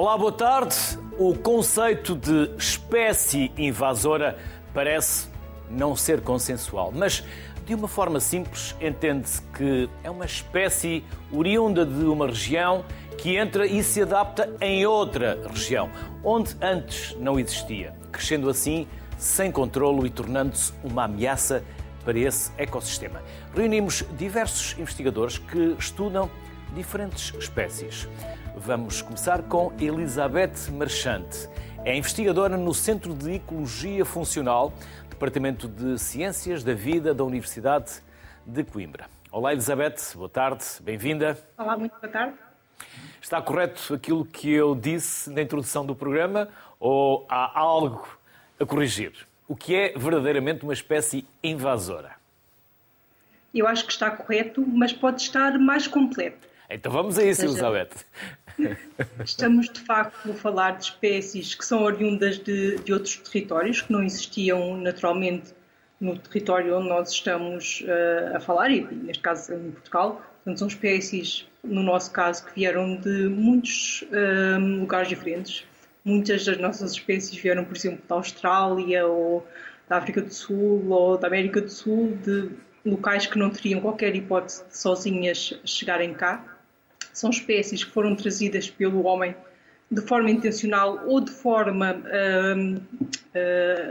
Olá, boa tarde. O conceito de espécie invasora parece não ser consensual, mas de uma forma simples entende-se que é uma espécie oriunda de uma região que entra e se adapta em outra região, onde antes não existia, crescendo assim sem controlo e tornando-se uma ameaça para esse ecossistema. Reunimos diversos investigadores que estudam diferentes espécies. Vamos começar com Elizabeth Marchante. É investigadora no Centro de Ecologia Funcional, Departamento de Ciências da Vida da Universidade de Coimbra. Olá, Elizabeth, boa tarde, bem-vinda. Olá, muito boa tarde. Está correto aquilo que eu disse na introdução do programa ou há algo a corrigir? O que é verdadeiramente uma espécie invasora? Eu acho que está correto, mas pode estar mais completo. Então vamos a isso, seja, Elizabeth. Estamos, de facto, a falar de espécies que são oriundas de, de outros territórios, que não existiam naturalmente no território onde nós estamos uh, a falar, e neste caso em Portugal. Portanto, são espécies, no nosso caso, que vieram de muitos uh, lugares diferentes. Muitas das nossas espécies vieram, por exemplo, da Austrália, ou da África do Sul, ou da América do Sul, de locais que não teriam qualquer hipótese de sozinhas chegarem cá são espécies que foram trazidas pelo homem de forma intencional ou de forma uh,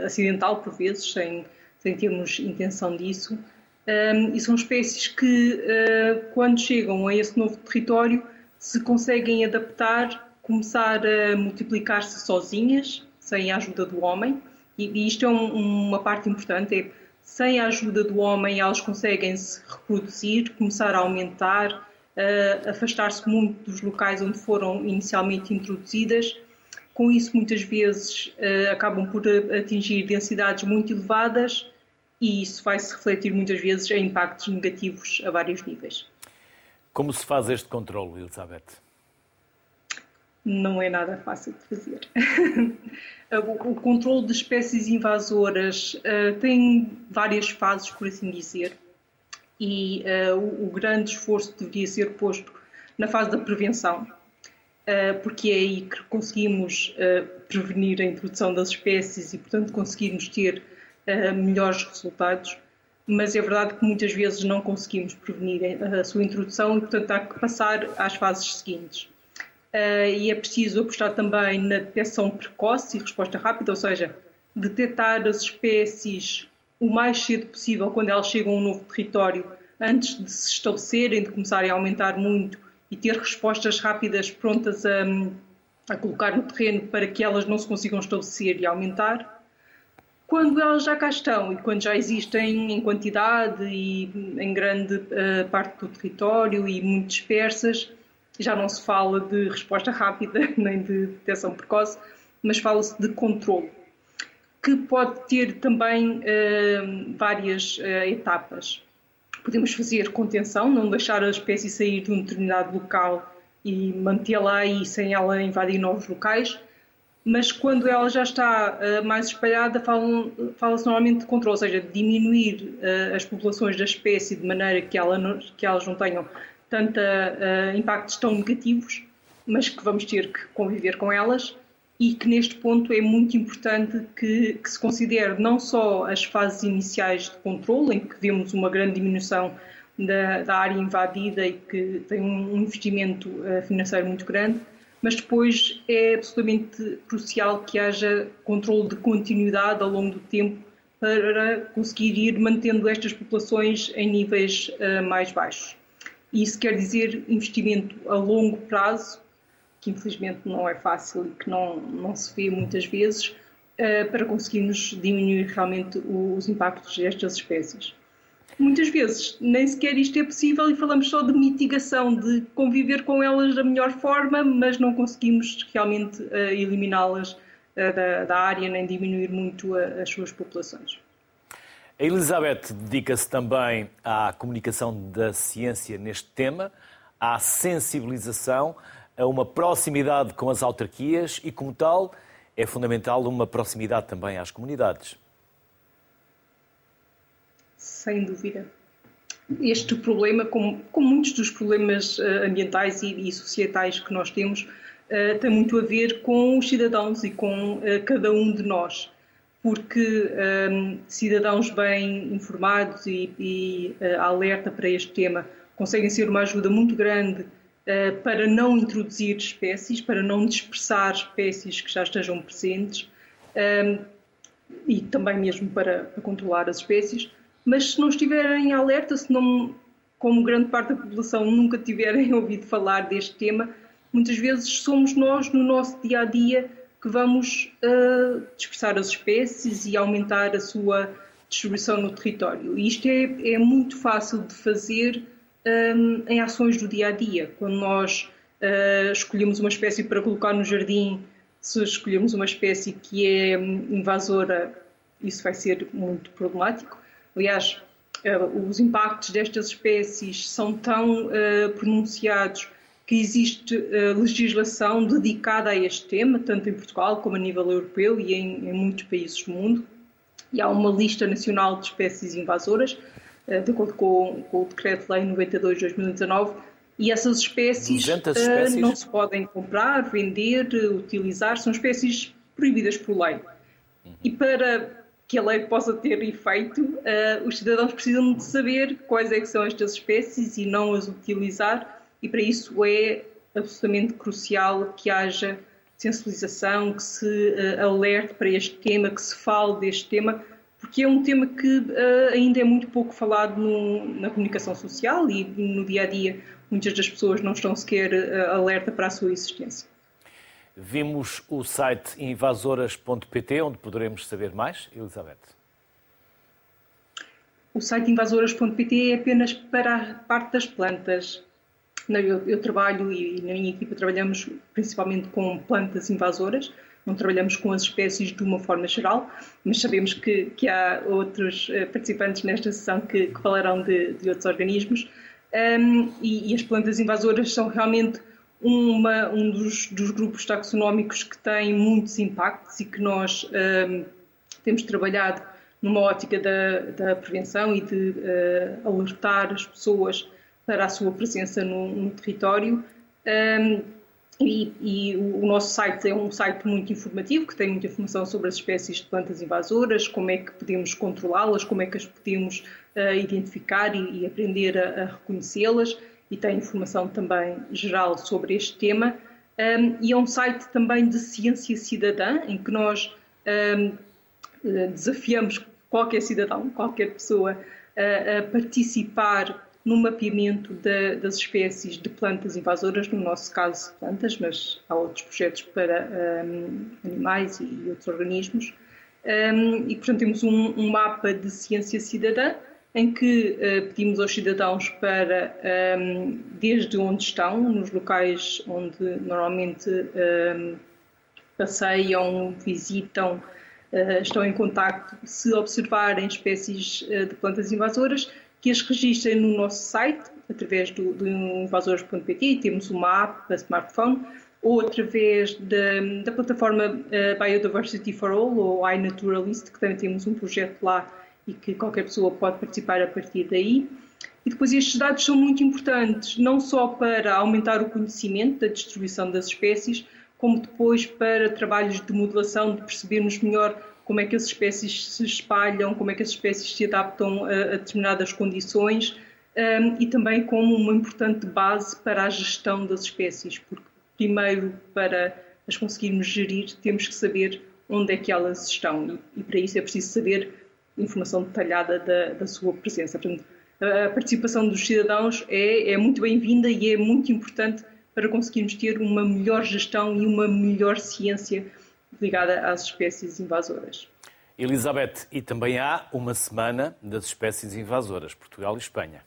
acidental, por vezes, sem, sem termos intenção disso. Um, e são espécies que, uh, quando chegam a esse novo território, se conseguem adaptar, começar a multiplicar-se sozinhas, sem a ajuda do homem. E, e isto é um, uma parte importante: é, sem a ajuda do homem, elas conseguem se reproduzir, começar a aumentar, uh, afastar-se muito dos locais onde foram inicialmente introduzidas. Com isso, muitas vezes uh, acabam por atingir densidades muito elevadas e isso vai se refletir muitas vezes em impactos negativos a vários níveis. Como se faz este controle, Elizabeth? Não é nada fácil de fazer. o controle de espécies invasoras uh, tem várias fases, por assim dizer e uh, o, o, grande esforço deveria ser posto na fase da prevenção, uh, porque é aí que conseguimos uh, prevenir a introdução das espécies e, portanto, conseguirmos ter melhores resultados. Mas é verdade que muitas vezes não conseguimos prevenir a sua introdução e, portanto, há que passar às fases seguintes. e é preciso apostar também na detecção precoce e resposta rápida, ou seja, detectar as espécies o mais cedo possível quando elas chegam a um novo território, antes de se estabelecerem, de começarem a aumentar muito e ter respostas rápidas prontas a, a colocar no terreno para que elas não se consigam estabelecer e aumentar. Quando elas já cá estão e quando já existem em quantidade e em grande uh, parte do território e muito dispersas, já não se fala de resposta rápida nem de detecção precoce, mas fala-se de controle que pode ter também uh, várias uh, etapas. Podemos fazer contenção, não deixar a espécie sair de um determinado local e mantê-la aí sem ela invadir novos locais, mas quando ela já está uh, mais espalhada, fala-se fala normalmente de controle, ou seja, de diminuir as populações da espécie de maneira que, ela não, que elas não tenham tanto impactos tão negativos, mas que vamos ter que conviver com elas e que neste ponto é muito importante que, que, se considere não só as fases iniciais de controle, em que vemos uma grande diminuição da, da área invadida e que tem um investimento uh, financeiro muito grande, mas depois é absolutamente crucial que haja controle de continuidade ao longo do tempo para conseguir ir mantendo estas populações em níveis uh, mais baixos. Isso quer dizer investimento a longo prazo que infelizmente não é fácil e que não, não se vê muitas vezes, uh, para conseguirmos diminuir realmente os impactos destas espécies. Muitas vezes nem sequer isto é possível e falamos só de mitigação, de conviver com elas da melhor forma, mas não conseguimos realmente uh, eliminá-las uh, da, da, área nem diminuir muito as suas populações. A Elizabeth dedica-se também à comunicação da ciência neste tema, à sensibilização a uma proximidade com as autarquias e, como tal, é fundamental uma proximidade também às comunidades. Sem dúvida. Este problema, como, como muitos dos problemas uh, ambientais e, e, societais que nós temos, tem muito a ver com os cidadãos e com cada um de nós porque um, cidadãos bem informados e, e uh, alerta para este tema conseguem ser uma ajuda muito grande uh, para não introduzir espécies, para não dispersar espécies que já estejam presentes um, e também mesmo para, para, controlar as espécies. Mas se não estiverem alerta, se não, como grande parte da população nunca tiverem ouvido falar deste tema, muitas vezes somos nós no nosso dia a dia que vamos uh, dispersar as espécies e aumentar a sua distribuição no território. E isto é, é muito fácil de fazer um, em ações do dia a dia. Quando nós uh, escolhemos uma espécie para colocar no jardim, se escolhemos uma espécie que é invasora, isso vai ser muito problemático. Aliás, uh, os impactos destas espécies são tão uh, pronunciados que existe uh, legislação dedicada a este tema, tanto em Portugal como a nível europeu e em, em muitos países do mundo. E há uma lista nacional de espécies invasoras, de acordo com, com o Decreto-Lei 92 de 2019, e essas espécies, espécies, Uh, não se podem comprar, vender, utilizar, são espécies proibidas por lei. E para que a lei possa ter efeito, uh, os cidadãos precisam de saber quais é são estas espécies e não as utilizar e para isso é absolutamente crucial que haja sensibilização, que se uh, alerte para este tema, que se fale deste tema, porque é um tema que uh, ainda é muito pouco falado no, na comunicação social e no dia a dia muitas das pessoas não estão sequer uh, alerta para a sua existência. Vimos o site invasoras.pt, onde poderemos saber mais, Elizabeth. O site invasoras.pt é apenas para a parte das plantas. Eu, eu trabalho e na minha equipa trabalhamos principalmente com plantas invasoras, não trabalhamos com as espécies de uma forma geral, mas sabemos que, que há outros eh, participantes nesta sessão que, que falarão de, de, outros organismos. Um, e, e, as plantas invasoras são realmente uma, um dos, dos, grupos taxonómicos que tem muitos impactos e que nós um, temos trabalhado numa ótica da, da prevenção e de uh, alertar as pessoas para a sua presença no, no território. Um, e, e, o nosso site é um site muito informativo, que tem muita informação sobre as espécies de plantas invasoras, como é que podemos controlá-las, como é que as podemos uh, identificar e, e, aprender a, a reconhecê-las, e tem informação também geral sobre este tema. Um, e é um site também de ciência cidadã, em que nós um, desafiamos qualquer cidadão, qualquer pessoa, a, a participar no mapeamento de, das espécies de plantas invasoras, no nosso caso plantas, mas há outros projetos para um, animais e outros organismos. Um, e, portanto, temos um, um, mapa de ciência cidadã em que uh, pedimos aos cidadãos para, hum, desde onde estão, nos locais onde normalmente hum, passeiam, visitam, uh, estão em contacto, se observarem espécies uh, de plantas invasoras, que as registrem no nosso site, através do, do invasores.pt, temos uma app para smartphone, ou através da, da plataforma uh, Biodiversity for All, ou iNaturalist, que também temos um projeto lá e que qualquer pessoa pode participar a partir daí. E depois estes dados são muito importantes, não só para aumentar o conhecimento da distribuição das espécies, como depois para trabalhos de modelação, de percebermos melhor como é que as espécies se espalham, como é que as espécies se adaptam a, a determinadas condições um, e também como uma importante base para a gestão das espécies, porque primeiro para as conseguirmos gerir temos que saber onde é que elas estão e, e para isso é preciso saber informação detalhada da, da sua presença. Portanto, a participação dos cidadãos é, é muito bem-vinda e é muito importante para conseguirmos ter uma melhor gestão e uma melhor ciência ligada às espécies invasoras. Elizabeth, e também há uma semana das espécies invasoras, Portugal e Espanha.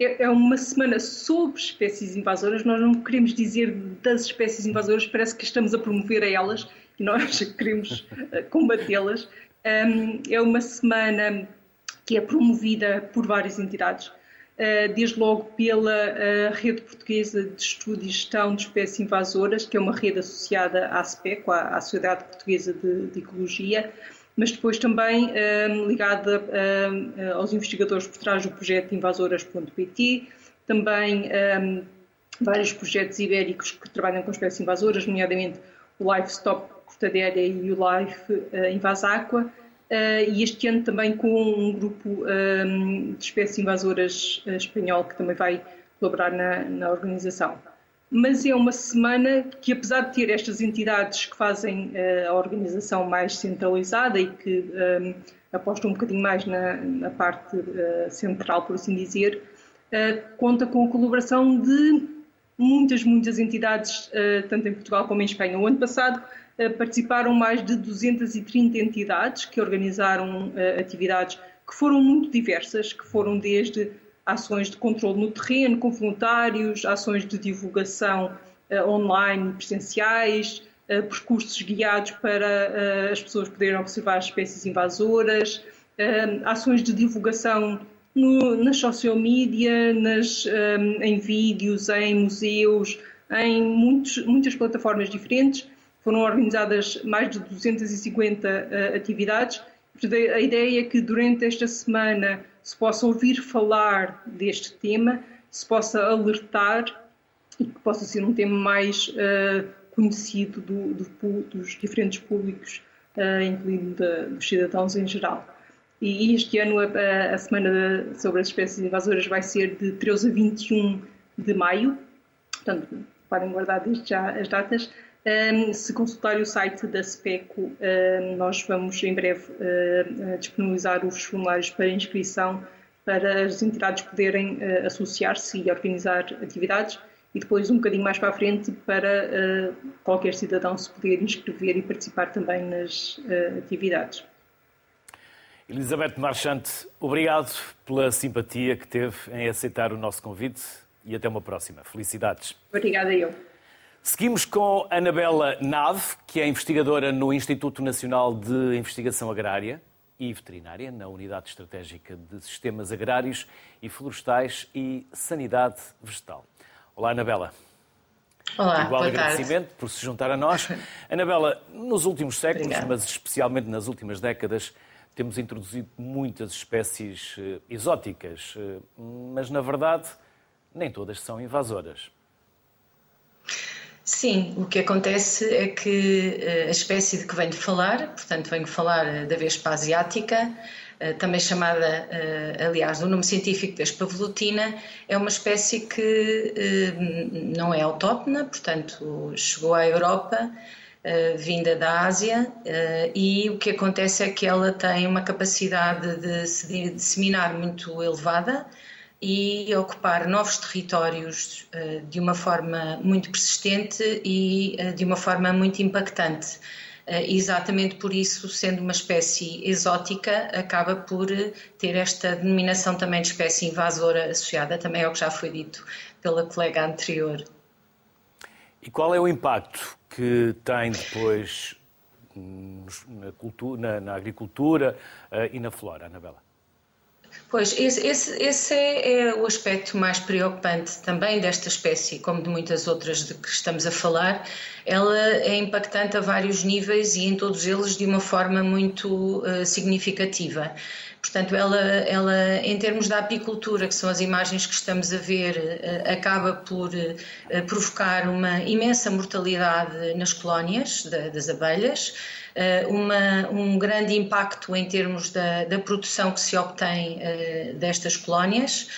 É, é uma semana sobre espécies invasoras, nós não queremos dizer das espécies invasoras, parece que estamos a promover a elas e nós queremos eh, combatê-las. É uma semana que é promovida por várias entidades. Eh, desde logo pela eh, Rede Portuguesa de Estudo e Gestão de Espécies Invasoras, que é uma rede associada à SPECO, à Sociedade Portuguesa de, de Ecologia, mas depois também eh, ligada aos investigadores por trás do projeto invasoras.pt, também vários projetos ibéricos que trabalham com espécies invasoras, nomeadamente o Livestock Cortadeira e o Life Invasa Aqua, uh, e este ano também com um grupo um, de espécies invasoras uh, espanhol que também vai colaborar na, na, organização. Mas é uma semana que, apesar de ter estas entidades que fazem a organização mais centralizada e que um, apostam um bocadinho mais na, na parte central, por assim dizer, conta com a colaboração de muitas, muitas entidades, eh, tanto em Portugal como em Espanha. O ano passado eh, participaram mais de 230 entidades que organizaram eh, atividades que foram muito diversas, que foram desde ações de controle no terreno com voluntários, ações de divulgação online presenciais, percursos guiados para as pessoas poderem observar espécies invasoras, ações de divulgação no, nas social media, nas, em vídeos, em museus, em muitos, muitas plataformas diferentes. Foram organizadas mais de 250 uh, atividades. A ideia é que durante esta semana se possa ouvir falar deste tema, se possa alertar e que possa ser um tema mais uh, conhecido do, do, dos diferentes públicos, uh, incluindo dos cidadãos em geral. E este ano a, a, Semana sobre as Espécies Invasoras vai ser de 13 a 21 de maio, portanto podem guardar desde já as datas. Um, se consultarem o site da SPECO, um, nós vamos em breve uh, disponibilizar os formulários para inscrição para as entidades poderem uh, associar-se e organizar atividades e depois um bocadinho mais para a frente para uh, qualquer cidadão se poder inscrever e participar também nas atividades. Elizabeth Marchante, obrigado pela simpatia que teve em aceitar o nosso convite e até uma próxima. Felicidades. Obrigada eu. Seguimos com Anabela Nave, que é investigadora no Instituto Nacional de Investigação Agrária e Veterinária, na Unidade Estratégica de Sistemas Agrários e Florestais e Sanidade Vegetal. Olá, Anabela. Olá, Igual boa agradecimento tarde. por se juntar a nós. Anabela, nos últimos séculos, Obrigada. mas especialmente nas últimas décadas, temos introduzido muitas espécies eh, exóticas, eh, mas na verdade nem todas são invasoras. Sim, o que acontece é que eh, a espécie de que venho falar, portanto venho falar da Vespa asiática, também chamada, aliás, do nome científico Vespa velutina, é uma espécie que não é autóctona, portanto chegou à Europa eh, vinda da Ásia e o que acontece é que ela tem uma capacidade de se disseminar muito elevada e ocupar novos territórios uh, de uma forma muito persistente e de uma forma muito impactante. exatamente por isso, sendo uma espécie exótica, acaba por ter esta denominação também de espécie invasora associada também ao que já foi dito pela colega anterior. E qual é o impacto que tem depois na, cultura, na, na agricultura e na flora, Anabela? Pois, esse, esse, é, é, o aspecto mais preocupante também desta espécie, como de muitas outras de que estamos a falar. Ela é impactante a vários níveis e em todos eles de uma forma muito uh, significativa. Portanto, ela, ela, em termos da apicultura, que são as imagens que estamos a ver, uh, acaba por uh, provocar uma imensa mortalidade nas colónias das abelhas. Eh, uma, um grande impacto em termos da, da produção que se obtém eh, destas colónias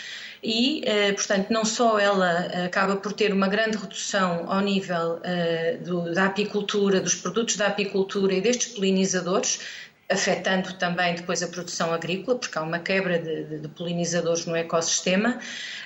e, eh, portanto, não só ela acaba por ter uma grande redução ao nível do, da apicultura, dos produtos da apicultura e destes polinizadores, afetando também depois a produção agrícola, porque há uma quebra de, de, de polinizadores no ecossistema,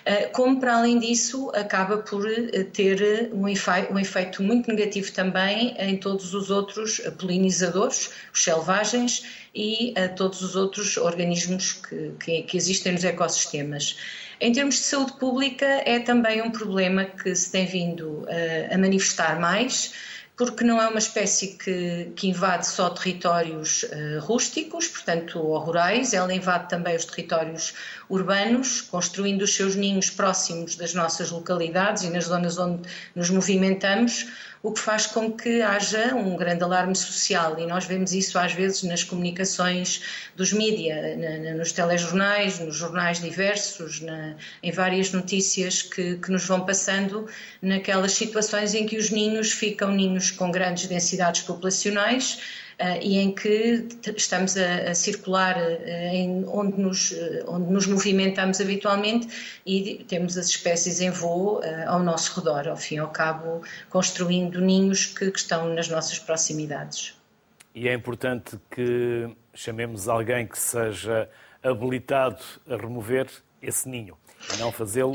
eh, como para além disso acaba por eh, ter um efeito, um efeito muito negativo também em todos os outros polinizadores, os selvagens e a todos os outros organismos que, que, que existem nos ecossistemas. Em termos de saúde pública, é também um problema que se tem vindo a manifestar mais porque não é uma espécie que, que invade só territórios uh, rústicos, portanto, ou rurais, ela invade também os territórios urbanos, construindo os seus ninhos próximos das nossas localidades e nas zonas onde nos movimentamos, o que faz com que haja um grande alarme social. E nós vemos isso às vezes nas comunicações dos mídia, nos telejornais, nos jornais diversos, na, em várias notícias que, que nos vão passando naquelas situações em que os ninhos ficam ninhos com grandes densidades populacionais e em que estamos a, a circular uh, em onde nos, uh, onde nos movimentamos habitualmente e temos as espécies em voo ao nosso redor, ao fim e ao cabo, construindo ninhos que, que estão nas nossas proximidades. E é importante que chamemos alguém que seja habilitado a remover esse ninho, não fazê-lo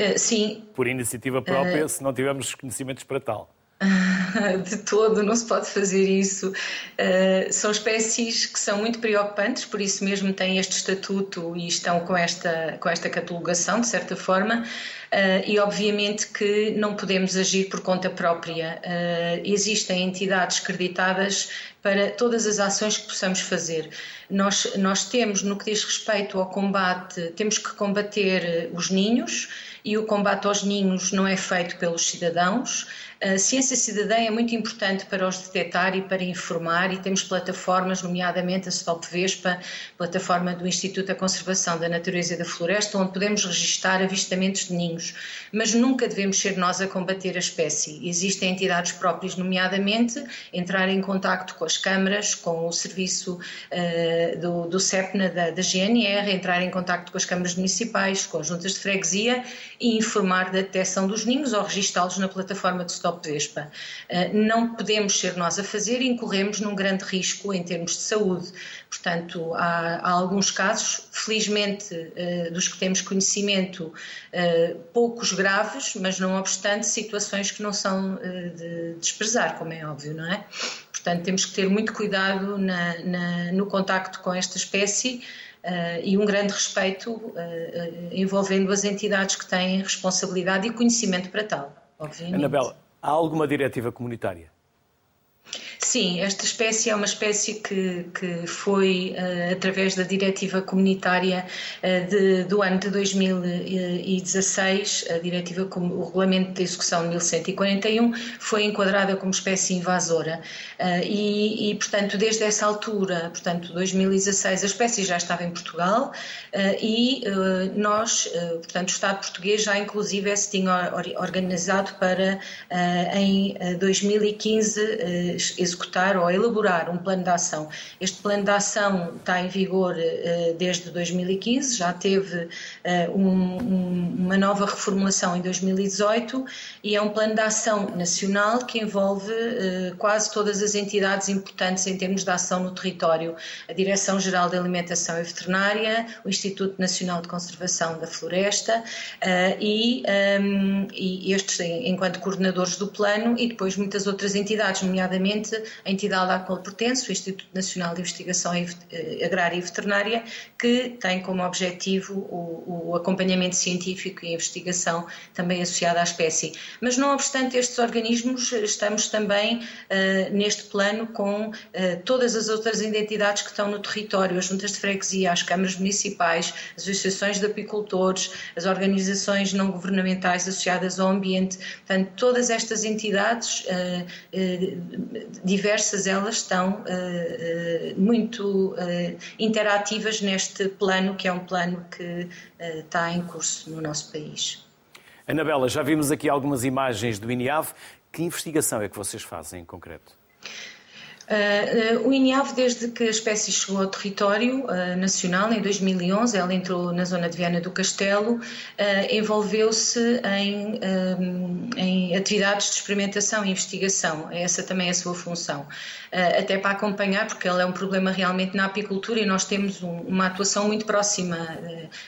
por iniciativa própria, se não tivermos conhecimentos para tal. de todo, não se pode fazer isso. Uh, são espécies que são muito preocupantes, por isso mesmo têm este estatuto e estão com esta, com esta catalogação, de certa forma, uh, e obviamente que não podemos agir por conta própria. Uh, existem entidades creditadas para todas as ações que possamos fazer. Nós, nós temos, no que diz respeito ao combate, temos que combater os ninhos e o combate aos ninhos não é feito pelos cidadãos. A ciência cidadã é muito importante para os detectar e para informar, e temos plataformas, nomeadamente a Stop Vespa, plataforma do Instituto da Conservação da Natureza e da Floresta, onde podemos registar avistamentos de ninhos. Mas nunca devemos ser nós a combater a espécie. Existem entidades próprias, nomeadamente, entrar em contato com as câmaras, com o serviço uh, do, do CEPNA da, da GNR, entrar em contato com as câmaras municipais, com as juntas de freguesia e informar da detecção dos ninhos ou registá-los na plataforma de Stop Vespa. Eh, não podemos ser nós a fazer e incorremos num grande risco em termos de saúde. Portanto, há, há alguns casos, felizmente, eh, dos que temos conhecimento, eh, poucos graves, mas não obstante, situações que não são de desprezar, como é óbvio, não é? Portanto, temos que ter muito cuidado na, na, no contacto com esta espécie. Uh, e um grande respeito uh, uh, envolvendo as entidades que têm responsabilidade e conhecimento para tal, obviamente. Anabela, há alguma diretiva comunitária? Sim, esta espécie é uma espécie que, que foi uh, através da diretiva comunitária uh, de, do ano de 2016, a diretiva o regulamento de execução 1141 foi enquadrada como espécie invasora. Uh, e, e, portanto, desde essa altura, portanto, 2016, a espécie já estava em Portugal e nós, portanto, o Estado português já inclusive se tinha organizado para em 2015 executar ou elaborar um plano de ação. Este plano de ação está em vigor uh, desde 2015, já teve um, uma nova reformulação em 2018 e é um plano de ação nacional que envolve uh, quase todas as entidades importantes em termos de ação no território. A Direção-Geral de Alimentação e Veterinária, o Instituto Nacional de Conservação da Floresta e, um, e estes enquanto coordenadores do plano e depois muitas outras entidades, nomeadamente a entidade à qual pertence, o Instituto Nacional de Investigação eh, Agrária e Veterinária, que tem como objetivo o, o acompanhamento científico e investigação também associada à espécie. Mas, não obstante estes organismos, estamos também uh, neste plano com uh, todas as outras entidades que estão no território, as juntas de freguesia, as câmaras municipais, as associações de apicultores, as organizações não governamentais associadas ao ambiente, portanto, todas estas entidades uh, diversas elas estão uh, muito uh, interativas neste plano, que é um plano que está em curso no nosso país. Anabela, já vimos aqui algumas imagens do INIAV. Que investigação é que vocês fazem em concreto? Uh, o INIAV, desde que a espécie chegou ao território uh, nacional, em 2011, ela entrou na zona de Viana do Castelo, uh, envolveu-se em, em, atividades de experimentação e investigação. Essa também é a sua função. até para acompanhar, porque ela é um problema realmente na apicultura e nós temos um, uma atuação muito próxima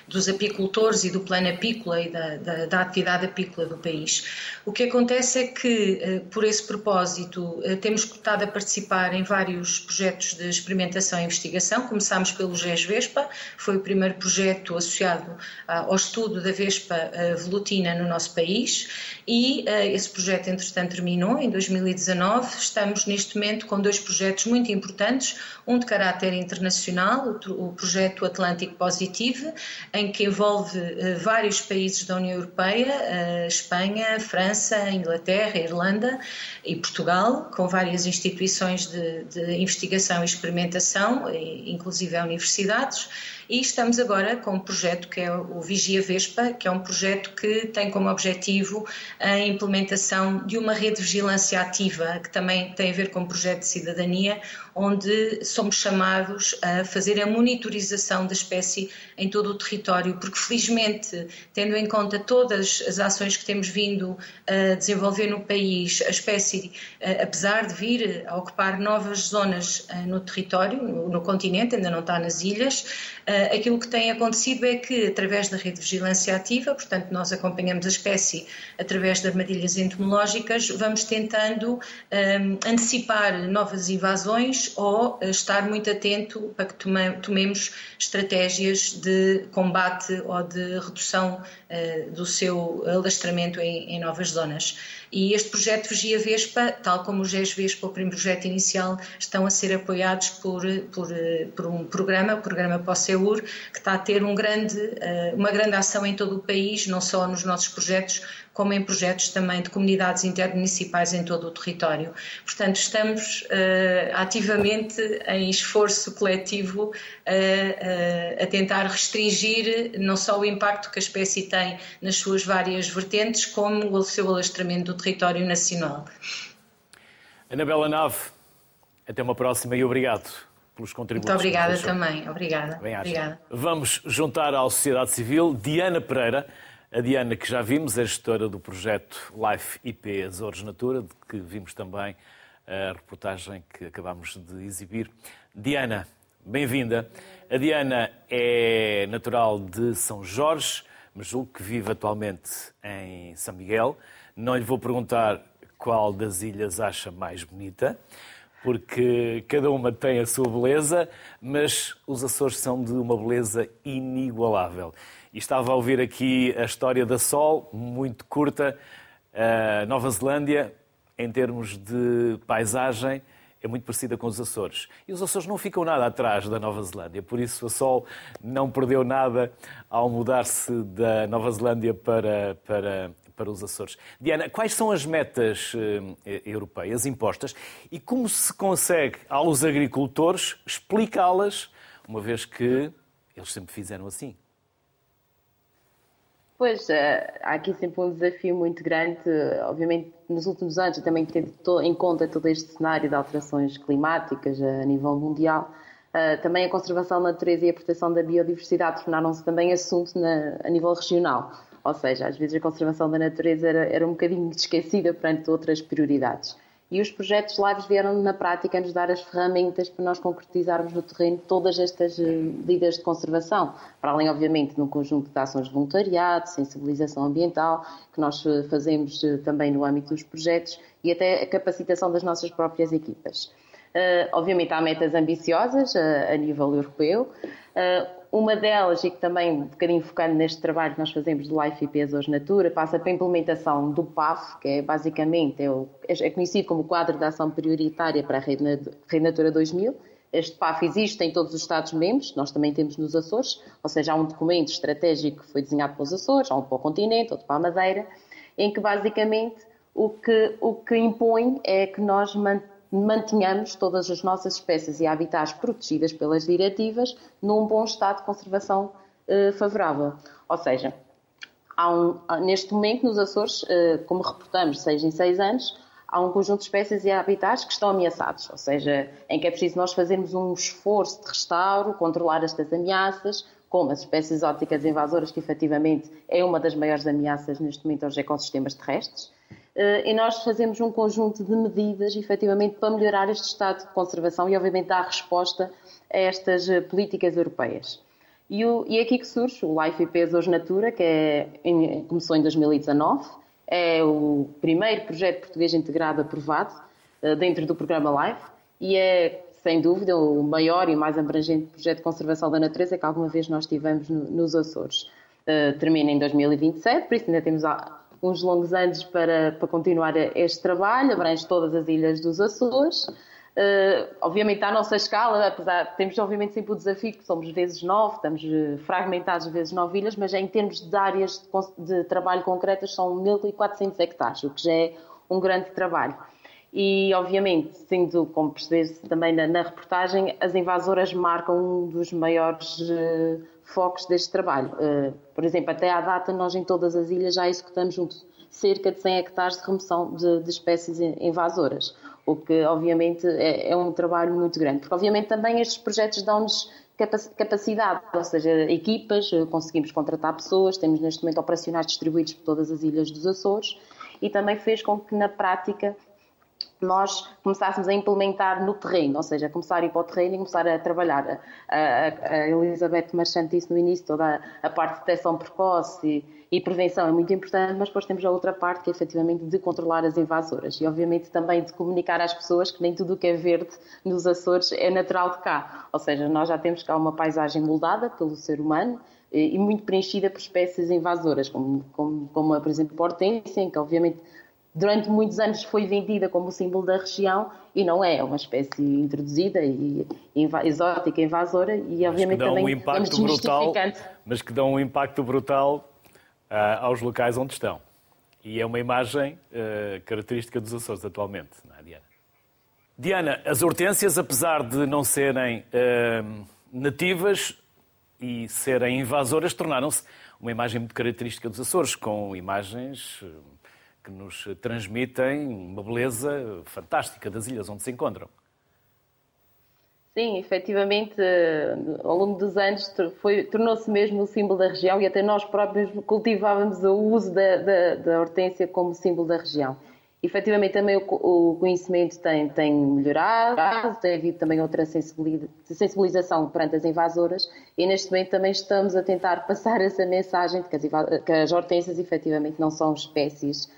dos apicultores e do plano apícola e da, da, da, atividade apícola do país. O que acontece é que, por esse propósito, temos estado a participar atuar em vários projetos de experimentação e investigação. Começámos pelo GES Vespa, foi o primeiro projeto associado ao estudo da Vespa velutina no nosso país e esse projeto, entretanto, terminou em 2019. Estamos neste momento com dois projetos muito importantes, um de caráter internacional, o projeto Atlântico Positive, em que envolve vários países da União Europeia, Espanha, França, Inglaterra, Irlanda e Portugal, com várias instituições de, de investigação e experimentação, inclusive universidades e estamos agora com um projeto que é o Vigia Vespa, que é um projeto que tem como objetivo a implementação de uma rede de vigilância ativa, que também tem a ver com um projeto de cidadania, onde somos chamados a fazer a monitorização da espécie em todo o território, porque felizmente, tendo em conta todas as ações que temos vindo a desenvolver no país, a espécie, apesar de vir a ocupar novas zonas eh, no território, no continente, ainda não está nas ilhas, eh, aquilo que tem acontecido é que, através da rede de vigilância ativa, portanto, nós acompanhamos a espécie através de armadilhas entomológicas, vamos tentando um, ehm, antecipar novas invasões ou eh, estar muito atento para que tomemos estratégias de combate ou de redução uh, do seu alastramento em, em novas zonas. E este projeto Vigia Vespa, tal como o GES Vespa, o primeiro projeto inicial, estão a ser apoiados por, por, por um programa, o programa POSEUR, que está a ter um grande, eh, uma grande ação em todo o país, não só nos nossos projetos, como em projetos também de comunidades intermunicipais em todo o território. Portanto, estamos uh, ativamente em esforço coletivo uh, uh, a tentar restringir não só o impacto que a espécie tem nas suas várias vertentes, como o seu alastramento do território nacional. Anabela Nave, até uma próxima e obrigado pelos contributos. Muito obrigada também, obrigada. Obrigada. Vamos juntar à sociedade civil Diana Pereira, a Diana, que já vimos, é gestora do projeto Life IP Azores Natura, de que vimos também a reportagem que acabamos de exibir. Diana, bem-vinda. A Diana é natural de São Jorge, mas julgo que vive atualmente em São Miguel. Não lhe vou perguntar qual das ilhas acha mais bonita, porque cada uma tem a sua beleza, mas os Açores são de uma beleza inigualável. E estava a ouvir aqui a história da Sol, muito curta. A Nova Zelândia, em termos de paisagem, é muito parecida com os Açores. E os Açores não ficam nada atrás da Nova Zelândia, por isso a Sol não perdeu nada ao mudar-se da Nova Zelândia para, para, para os Açores. Diana, quais são as metas eh, europeias impostas e como se consegue aos agricultores explicá-las, uma vez que eles sempre fizeram assim? Pois, eh, há aqui sempre um desafio muito grande. Obviamente, nos últimos anos, também tendo em conta todo este cenário de alterações climáticas a nível mundial, eh, também a conservação da natureza e a proteção da biodiversidade tornaram-se também assunto na, a nível regional. Ou seja, às vezes a conservação da natureza era, era um bocadinho esquecida perante outras prioridades. E os projetos lives vieram na prática nos dar as ferramentas para nós concretizarmos no terreno todas estas eh, medidas de conservação, para além, obviamente, de um conjunto de ações de voluntariado, sensibilização ambiental, que nós eh, fazemos eh, também no âmbito dos projetos e até a capacitação das nossas próprias equipas. Uh, obviamente há metas ambiciosas uh, a nível europeu. Uh, uma delas, e que também, um bocadinho focando neste trabalho que nós fazemos do Life IP hoje Natura, passa pela implementação do PAF, que é basicamente é, o, é conhecido como Quadro de Ação Prioritária para a Rede Natura 2000. Este PAF existe em todos os Estados-membros, nós também temos nos Açores, ou seja, há um documento estratégico que foi desenhado para os Açores, há um para o continente, outro para a Madeira, em que basicamente o que, o que impõe é que nós mantenhamos todas as nossas espécies e habitats protegidas pelas diretivas num bom estado de conservação eh, favorável. Ou seja, um, neste momento nos Açores, eh, como reportamos seis em seis anos, há um conjunto de espécies e habitats que estão ameaçados, ou seja, em que é preciso nós fazermos um esforço de restauro, controlar estas ameaças, como as espécies exóticas invasoras, que efetivamente é uma das maiores ameaças neste momento aos ecossistemas terrestres. Eh, e nós fazemos um conjunto de medidas, efetivamente, para melhorar este estado de conservação e, obviamente, dar resposta a estas eh, políticas europeias. E, o, e é aqui que surge o Life IP Hoje Natura, que é, em, começou em 2019, é o primeiro projeto português integrado aprovado uh, dentro do programa Life e é, sem dúvida, o maior e mais abrangente projeto de conservação da natureza que alguma vez nós tivemos no, nos Açores. Termina em 2027, por isso ainda temos uns longos anos para, para continuar este trabalho, abrange todas as ilhas dos Açores. Uh, obviamente, à nossa escala, apesar temos obviamente sempre o desafio que somos vezes nove, estamos eh, fragmentados vezes nove ilhas, mas em termos de áreas de, de trabalho concretas são 1.400 hectares, o que já é um grande trabalho. E, obviamente, sendo, como percebes também na, na, reportagem, as invasoras marcam um dos maiores uh, focos deste trabalho. Uh, por exemplo, até à data, nós em todas as ilhas já executamos cerca de 100 hectares de remoção de, de espécies invasoras o que obviamente é, é, um trabalho muito grande, porque obviamente também estes projetos dão-nos capacidade, ou seja, equipas, eh, conseguimos contratar pessoas, temos neste momento operacionais distribuídos por todas as ilhas dos Açores e também fez com que na prática nós começássemos a implementar no terreno, ou seja, começar a ir para o terreno e começar a trabalhar. A, a, a Elizabeth Marchand disse no início toda a, a parte de detecção precoce e, e, prevenção é muito importante, mas depois temos a outra parte que é efetivamente de controlar as invasoras e obviamente também de comunicar às pessoas que nem tudo o que é verde nos Açores é natural de cá, ou seja, nós já temos cá uma paisagem moldada pelo ser humano e muito preenchida por espécies invasoras, como, como, como por exemplo, a hortência, que obviamente durante muitos anos foi vendida como símbolo da região e não é, é uma espécie introduzida e exótica, invasora e obviamente também um impacto brutal, mas que dão um impacto brutal uh, aos locais onde estão. E é uma imagem uh, característica dos Açores atualmente, não é, Diana? Diana, as hortênsias, apesar de não serem uh, nativas e serem invasoras, tornaram-se uma imagem muito característica dos Açores, com imagens que nos transmitem uma beleza fantástica das ilhas onde se encontram. Sim, efetivamente, eh, ao longo dos anos tornou-se mesmo o símbolo da região e até nós próprios cultivávamos o uso da, da, da hortência como símbolo da região. Efetivamente, também o, o conhecimento tem, tem melhorado, tem havido também outra sensibilização perante as invasoras e neste momento também estamos a tentar passar essa mensagem de que as, que as hortênsias efetivamente não são espécies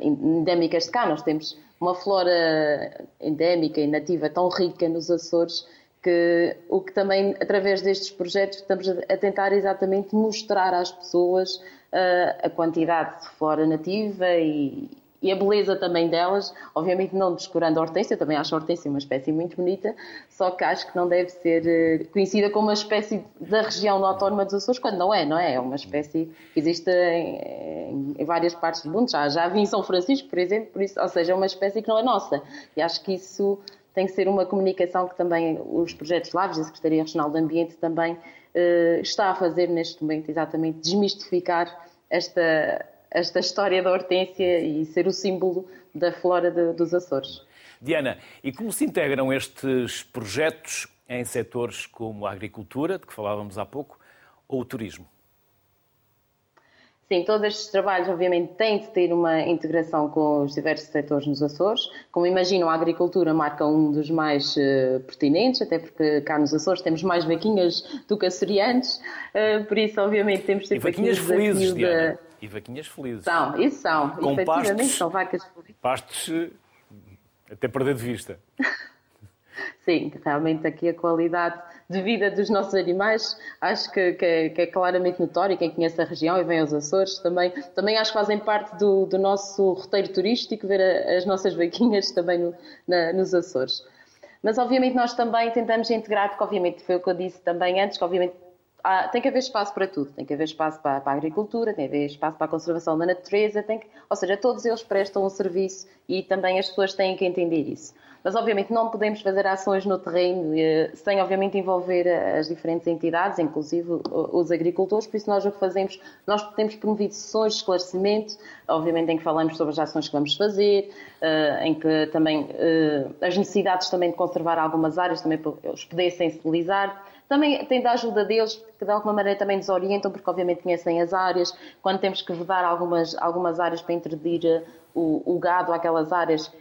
endémicas de cá. Nós temos uma flora endémica e nativa tão rica nos Açores que o que também, através destes projetos, estamos a tentar exatamente mostrar às pessoas uh, a quantidade de flora nativa e, e a beleza também delas, obviamente não descurando a hortência, também acho a hortência uma espécie muito bonita, só que acho que não deve ser eh, conhecida como uma espécie da região autónoma dos Açores, quando não é, não é? É uma espécie que existe em, em, várias partes do mundo, já, já vi em São Francisco, por exemplo, por isso, ou seja, é uma espécie que não é nossa. E acho que isso tem que ser uma comunicação que também os projetos Laves e a Secretaria Regional do Ambiente também uh, está a fazer neste momento, exatamente, desmistificar esta esta história da hortência e ser o símbolo da flora de, dos Açores. Diana, e como se integram estes projetos em setores como a agricultura, de que falávamos há pouco, ou o turismo? Sim, todos estes trabalhos, obviamente, têm de ter uma integração com os diversos setores nos Açores. Como imaginam, a agricultura marca um dos mais uh, pertinentes, até porque cá nos Açores temos mais vaquinhas do que açorianos, uh, por isso, obviamente, temos de ter e vaquinhas felizes, Diana. E vaquinhas felizes. São, isso são. Com Efetivamente pastos, são vacas felizes. Pastos até perder de vista. Sim, realmente aqui a qualidade de vida dos nossos animais acho que, que, é, que é, claramente notória. Quem conhece a região e vem aos Açores também, também acho que fazem parte do, do nosso roteiro turístico ver a, as nossas vaquinhas também no, na, nos Açores. Mas obviamente nós também tentamos integrar, porque obviamente foi o que eu disse também antes, que obviamente há, tem que haver espaço para tudo. Tem que haver espaço para, para, a agricultura, tem que haver espaço para a conservação da natureza, tem que, ou seja, todos eles prestam um serviço e também as pessoas têm que entender isso. Mas, obviamente, não podemos fazer ações no terreno eh, sem, obviamente, envolver as diferentes entidades, inclusive os agricultores. Por isso, nós o que fazemos, nós temos promovido sessões de esclarecimento, obviamente, em que falamos sobre as ações que vamos fazer, eh, em que também eh, as necessidades também de conservar algumas áreas, também para eles sensibilizar também tem da ajuda deles, que de alguma maneira também nos orientam, porque obviamente conhecem as áreas. Quando temos que vedar algumas, algumas áreas para introduzir eh, o, o gado àquelas áreas,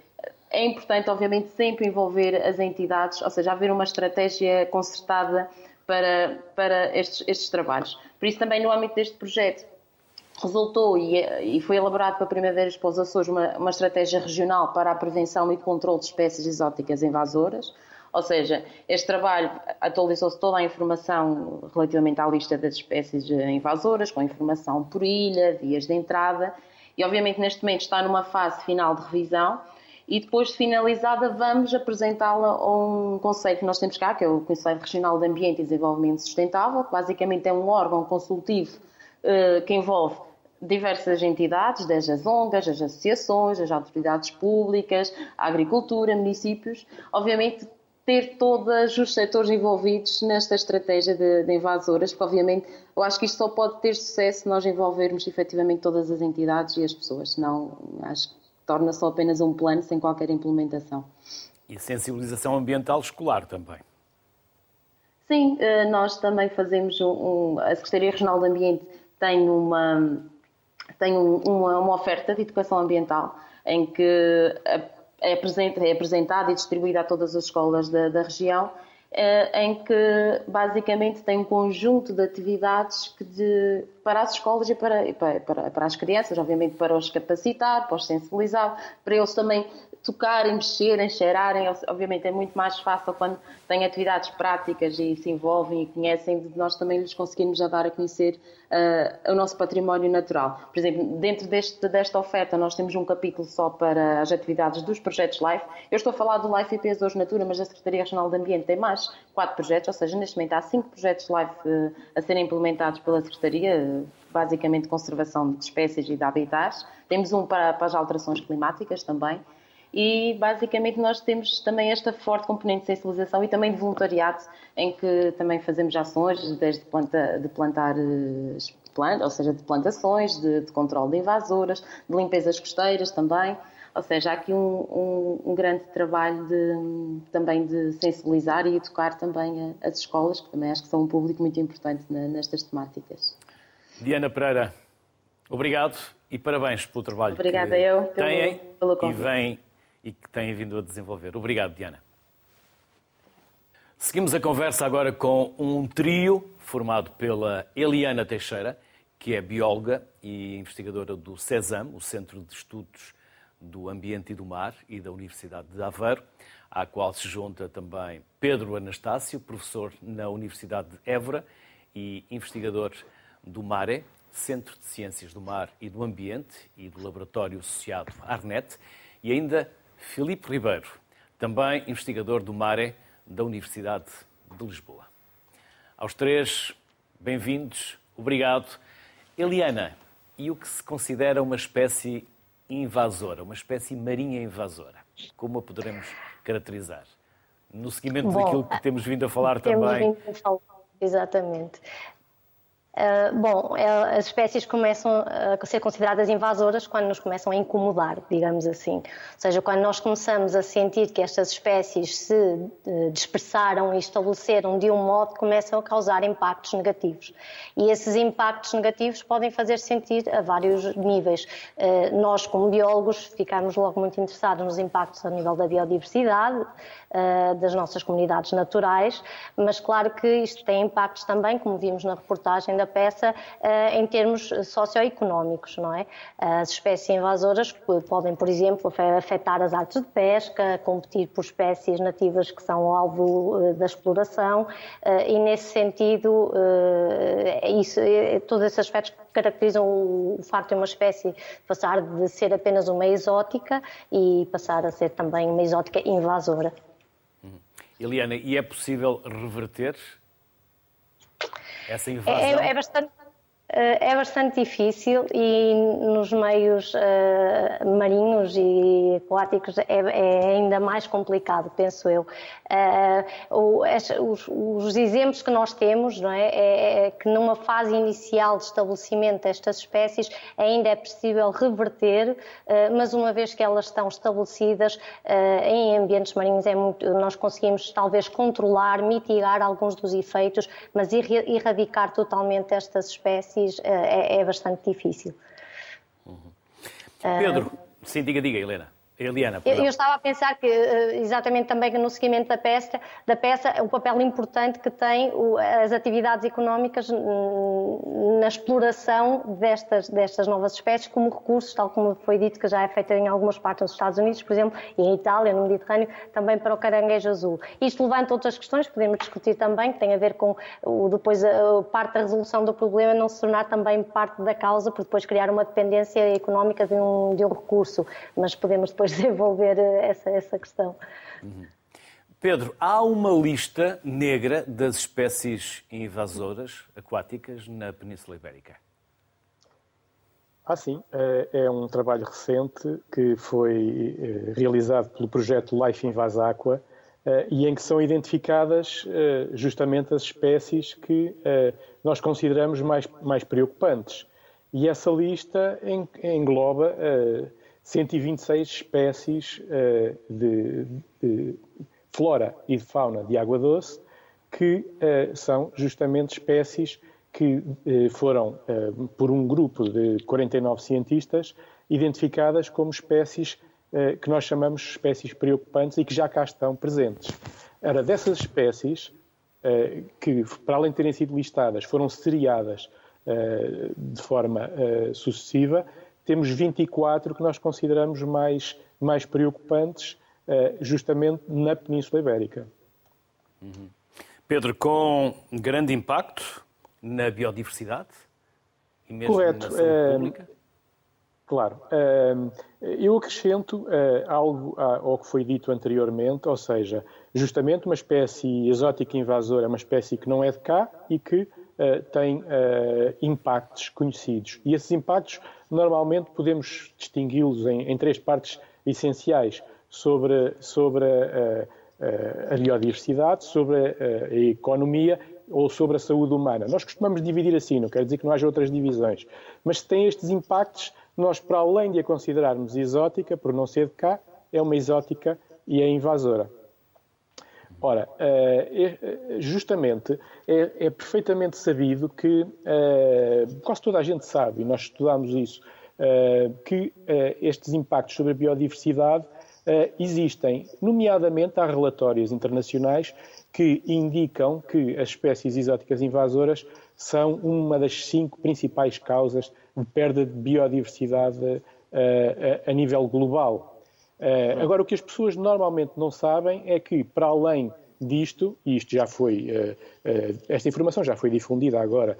é importante, obviamente, sempre envolver as entidades, ou seja, haver uma estratégia concertada para, para estes, estes trabalhos. Por isso, também no âmbito deste projeto, resultou e, e, foi elaborado primeira vez para os Açores uma, uma estratégia regional para a prevenção e controle de espécies exóticas invasoras. Ou seja, este trabalho atualizou-se toda a informação relativamente à lista das espécies invasoras, com informação por ilha, vias de entrada, e obviamente neste momento está numa fase final de revisão. E depois de finalizada, vamos apresentá-la a um conselho que nós temos cá, que é o Conselho Regional de Ambiente e Desenvolvimento Sustentável, que basicamente é um órgão consultivo eh, que envolve diversas entidades, desde as ONGs, as associações, as autoridades públicas, a agricultura, municípios, obviamente ter todos os setores envolvidos nesta estratégia de, de, invasoras, porque obviamente eu acho que isto só pode ter sucesso se nós envolvermos efetivamente todas as entidades e as pessoas, senão acho que torna só apenas um plano sem qualquer implementação. E sensibilização ambiental escolar também. Sim, eh, nós também fazemos um, a Secretaria Regional de Ambiente tem uma tem uma, uma oferta de educação ambiental em que é, é apresentada e distribuída a todas as escolas da, da região, é, em que basicamente tem um conjunto de atividades de, para as escolas e para, para, para, as crianças, obviamente para os capacitar, para os sensibilizar, para eles também tocarem, mexerem, cheirarem. Obviamente é muito mais fácil quando têm atividades práticas e se envolvem e conhecem, nós também lhes conseguirmos já dar a conhecer uh, o nosso património natural. Por exemplo, dentro deste, desta oferta nós temos um capítulo só para as atividades dos projetos LIFE. Eu estou a falar do LIFE IPs hoje Natura, mas a Secretaria Regional de Ambiente tem mais quatro projetos, ou seja, neste momento há cinco projetos LIFE uh, a serem implementados pela Secretaria, basicamente conservação de espécies e de habitats. Temos um para, para as alterações climáticas também e basicamente nós temos também esta forte componente de sensibilização e também de voluntariado, em que também fazemos ações desde planta, de plantar eh, plantas, ou seja, de plantações, de, de controle de invasoras, de limpezas costeiras também. Ou seja, há aqui um, um, um, grande trabalho de, também de sensibilizar e educar também as escolas, que também acho que são um público muito importante nestas temáticas. Diana Pereira, obrigado e parabéns pelo trabalho Obrigada que eu pelo, têm pelo e vem e que têm vindo a desenvolver. Obrigado, Diana. Seguimos a conversa agora com um trio formado pela Eliana Teixeira, que é bióloga e investigadora do CESAM, o Centro de Estudos do Ambiente e do Mar, e da Universidade de Aveiro, à qual se junta também Pedro Anastácio, professor na Universidade de Évora e investigador do MARE, Centro de Ciências do Mar e do Ambiente, e do Laboratório Associado ARNET, e ainda Filipe Ribeiro, também investigador do MARE da Universidade de Lisboa. Aos três, bem-vindos, obrigado. Eliana, e o que se considera uma espécie invasora, uma espécie marinha invasora? Como a poderemos caracterizar? No seguimento Bom, daquilo que temos vindo a falar também. Vindo a falar, exatamente. Uh, bom, é, as espécies começam a ser consideradas invasoras quando nos começam a incomodar, digamos assim. Ou seja, quando nós começamos a sentir que estas espécies se uh, dispersaram e estabeleceram de um modo começam a causar impactos negativos. E esses impactos negativos podem fazer sentir a vários níveis. Uh, nós, como biólogos, ficamos logo muito interessados nos impactos a nível da biodiversidade, das nossas comunidades naturais, mas claro que isto tem impactos também, como vimos na reportagem da peça eh, em termos socioeconómicos, não é? As espécies invasoras podem, por exemplo, afetar as artes de pesca, competir por espécies nativas que são alvo eh, da exploração eh, e, nesse sentido, isso, todos esses aspectos caracterizam o facto de uma espécie passar de ser apenas uma exótica e passar a ser também uma exótica invasora. Uhum. Eliana, e é possível reverter essa invasão? É, é, bastante, é bastante difícil e nos meios uh, marinhos e aquáticos é, é, ainda mais complicado, penso eu. Uh, os, os, exemplos que nós temos não é, é, é, que numa fase inicial de estabelecimento destas espécies ainda é possível reverter, uh, mas uma vez que elas estão estabelecidas em ambientes marinhos é muito, nós conseguimos talvez controlar, mitigar alguns dos efeitos, mas erradicar totalmente estas espécies é, é, bastante difícil. Uhum. Pedro, uh, sim, diga, diga, Helena. Eliana, eu, eu, estava a pensar que, eh, exatamente também no seguimento da peça, da peça, o papel importante que tem as atividades económicas na exploração destas, destas novas espécies como recursos, tal como foi dito que já é feito em algumas partes dos Estados Unidos, por exemplo, e em Itália, no Mediterrâneo, também para o caranguejo azul. Isto levanta outras questões que podemos discutir também, que tem a ver com o, depois a, parte da resolução do problema não se tornar também parte da causa, por depois criar uma dependência económica de um, de um recurso. Mas podemos depois desenvolver eh, essa, essa questão. Uhum. Pedro, há uma lista negra das espécies invasoras aquáticas na Península Ibérica? Ah, sim. É, é um trabalho recente que foi eh, realizado pelo projeto Life Invas Aqua eh, e em que são identificadas justamente as espécies que nós consideramos mais, mais preocupantes. E essa lista engloba 126 espécies uh, de, de, flora e de fauna de água doce, que uh, são justamente espécies que uh, foram, por um grupo de 49 cientistas, identificadas como espécies que nós chamamos de espécies preocupantes e que já cá estão presentes. Ora, dessas espécies, que para além de terem sido listadas, foram seriadas de forma sucessiva, temos 24 que nós consideramos mais, mais preocupantes, eh, justamente na Península Ibérica. Uhum. Pedro, com grande impacto na biodiversidade e mesmo Correto. na saúde eh, pública? Claro. Eh, eu acrescento algo ao que foi dito anteriormente, ou seja, justamente uma espécie exótica invasora é uma espécie que não é de cá e que tem impactos conhecidos. E esses impactos Normalmente podemos distingui-los em, em, três partes essenciais sobre, sobre a, a, a biodiversidade, sobre a, a economia ou sobre a saúde humana. Nós costumamos dividir assim, não quer dizer que não haja outras divisões, mas se tem estes impactos, nós, para além de a considerarmos exótica, por não ser de cá, é uma exótica e é invasora. Ora, eh, é, justamente é, é, perfeitamente sabido que, eh, quase toda a gente sabe, e nós estudamos isso, eh, que estes impactos sobre a biodiversidade existem. Nomeadamente, há relatórios internacionais que indicam que as espécies exóticas invasoras são uma das cinco principais causas de perda de biodiversidade a nível global. Uh, agora, o que as pessoas normalmente não sabem é que, para além disto, e isto já foi, uh, uh, esta informação já foi difundida agora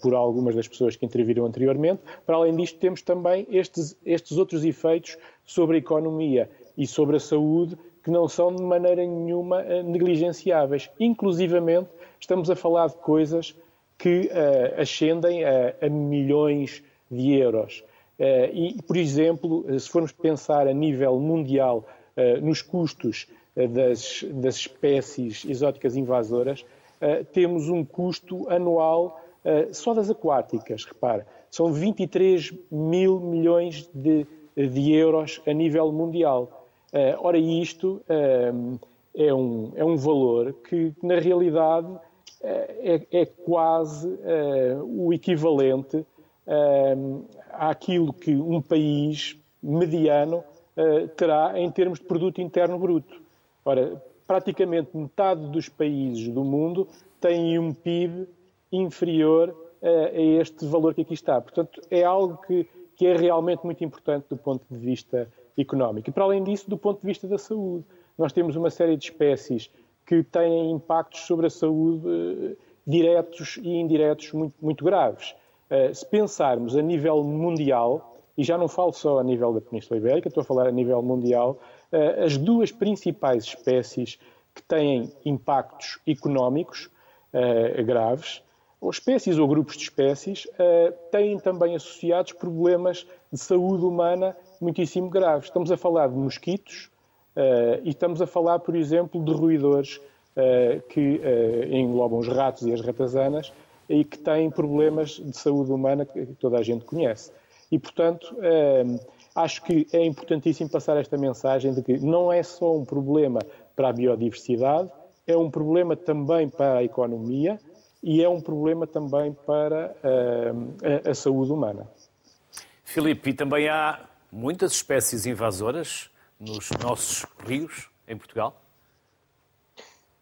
por algumas das pessoas que interviram anteriormente, para além disto temos também estes, estes outros efeitos sobre a economia e sobre a saúde que não são de maneira nenhuma negligenciáveis. Inclusivamente, estamos a falar de coisas que ascendem a, a milhões de euros. Eh, e, por exemplo, se formos pensar a nível mundial eh, nos custos eh, das, das espécies exóticas invasoras, temos um custo anual só das aquáticas, repara, são 23 mil milhões de, de euros a nível mundial. Ora, isto é um, é um valor que, na realidade, é, é quase o equivalente àquilo que um país mediano uh, terá em termos de produto interno bruto. Ora, praticamente metade dos países do mundo têm um PIB inferior uh, a este valor que aqui está. Portanto, é algo que, que é realmente muito importante do ponto de vista económico. E, para além disso, do ponto de vista da saúde. Nós temos uma série de espécies que têm impactos sobre a saúde uh, diretos e indiretos muito, muito graves. Eh, se pensarmos a nível mundial, e já não falo só a nível da Península Ibérica, estou a falar a nível mundial, eh, as duas principais espécies que têm impactos económicos eh, graves, ou espécies ou grupos de espécies, têm também associados problemas de saúde humana muitíssimo graves. Estamos a falar de mosquitos e estamos a falar, por exemplo, de roedores que englobam os ratos e as ratazanas, e que têm problemas de saúde humana que toda a gente conhece. E, portanto, ehm, acho que é importantíssimo passar esta mensagem de que não é só um problema para a biodiversidade, é um problema também para a economia e é um problema também para ehm, a, a saúde humana. Filipe, e também há muitas espécies invasoras nos nossos rios em Portugal?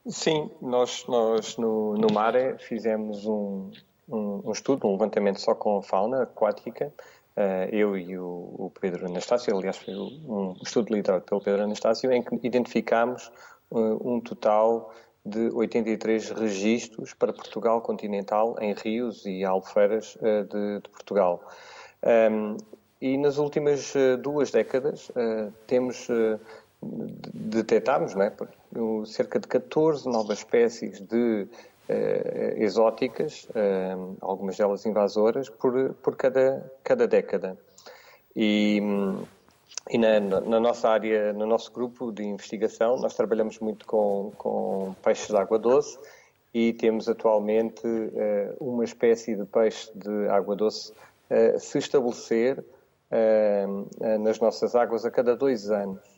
Sim, nós, nós no, no MARE fizemos um, um, um, estudo, um levantamento só com fauna aquática, uh, eu e o, o, Pedro Anastácio, aliás foi um estudo liderado pelo Pedro Anastácio, em que identificámos uh, um total de 83 registros para Portugal continental em rios e albufeiras uh, de, de, Portugal. Um, e nas últimas duas décadas temos detectámos né, cerca de 14 novas espécies de uh, exóticas, uh, algumas delas invasoras, por, por cada, cada década. E, e na, na, nossa área, no nosso grupo de investigação, nós trabalhamos muito com, com peixes de água doce e temos atualmente uh, uma espécie de peixe de água doce se estabelecer nas nossas águas a cada dois anos.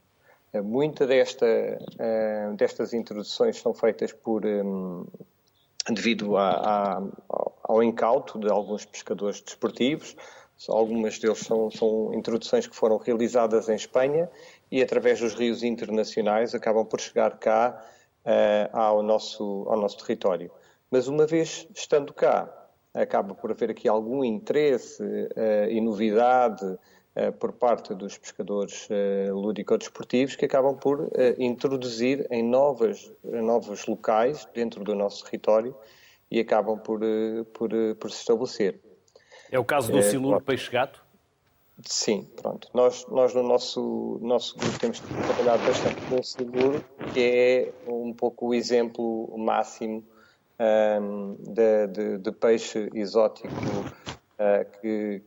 Muita desta, destas introduções são feitas por devido a, a, ao incauto de alguns pescadores desportivos. Algumas deles são, são, introduções que foram realizadas em Espanha e, através dos rios internacionais, acabam por chegar cá uh, ao, nosso, ao nosso território. Mas, uma vez estando cá, acaba por haver aqui algum interesse uh, e novidade por parte dos pescadores uh, lúdico-desportivos que acabam por uh, introduzir em novas, novos locais dentro do nosso território e acabam por, por, por se estabelecer. É o caso do é, siluro peixe-gato? Sim, pronto. Nós, nós no nosso, nosso grupo temos trabalhado bastante com o siluro, que é um pouco o exemplo máximo um, de, de, de, peixe exótico que,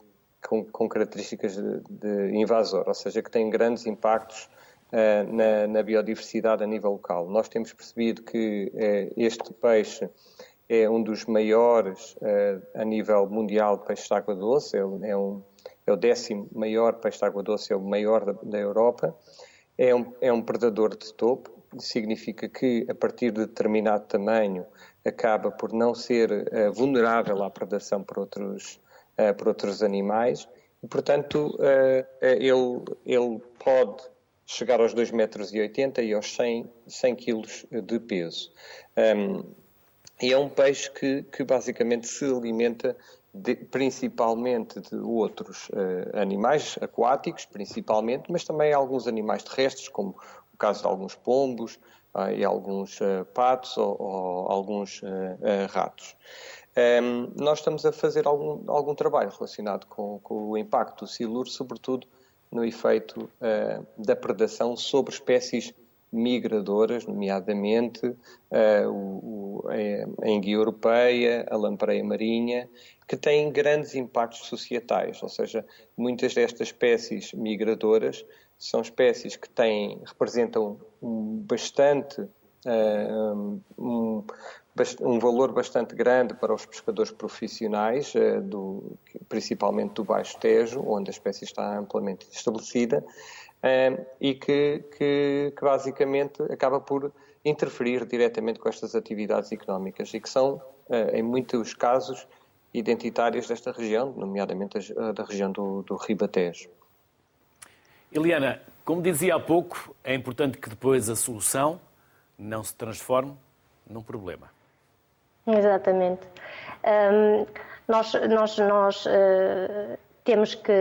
com, com características de, de, invasor, ou seja, que tem grandes impactos uh, na, na, biodiversidade a nível local. Nós temos percebido que uh, este peixe é um dos maiores uh, a nível mundial de peixe de água doce, é, é, um, é o décimo maior peixe de água doce, é o maior da, da Europa. É um, é um predador de topo, significa que a partir de determinado tamanho acaba por não ser uh, vulnerável à predação por outros uh, por outros animais e, portanto, uh, ele, ele pode chegar aos 2,80 metros e aos 100, 100 quilos de peso. Um, e é um peixe que, que basicamente se alimenta de, principalmente de outros uh, animais aquáticos, principalmente, mas também alguns animais terrestres, como o caso de alguns pombos uh, e alguns uh, patos ou, ou alguns ratos. Um, nós estamos a fazer algum, algum trabalho relacionado com, com, o impacto do siluro, sobretudo no efeito uh, da predação sobre espécies migradoras, nomeadamente uh, o, a enguia europeia, a lampreia marinha, que têm grandes impactos societais, ou seja, muitas destas espécies migradoras são espécies que têm, representam bastante uh, um, um valor bastante grande para os pescadores profissionais, eh, do, principalmente do Baixo Tejo, onde a espécie está amplamente estabelecida, eh, e que, que, que basicamente acaba por interferir diretamente com estas atividades económicas e que são, eh, em muitos casos, identitárias desta região, nomeadamente da região do, do Ribatejo. Eliana, como dizia há pouco, é importante que depois a solução não se transforme num problema. Exatamente. Um, nós, nós, nós uh, temos que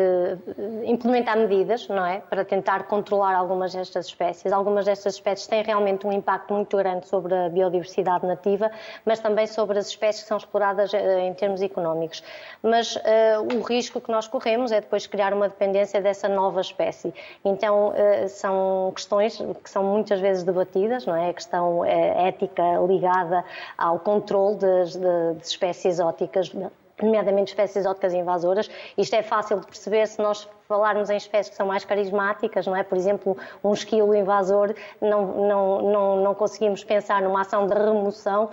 implementar medidas, não é, para tentar controlar algumas destas espécies. Algumas destas espécies têm realmente um impacto muito grande sobre a biodiversidade nativa, mas também sobre as espécies que são exploradas eh, em termos económicos. Mas uh, o risco que nós corremos é depois criar uma dependência dessa nova espécie. Então uh, são questões que são muitas vezes debatidas, não é, a questão uh, ética ligada ao controle das, de, de espécies exóticas nomeadamente espécies exóticas invasoras. Isto é fácil de perceber se nós falarmos em espécies que são mais carismáticas, não é? Por exemplo, um esquilo invasor, não, não, não, não conseguimos pensar numa ação de remoção,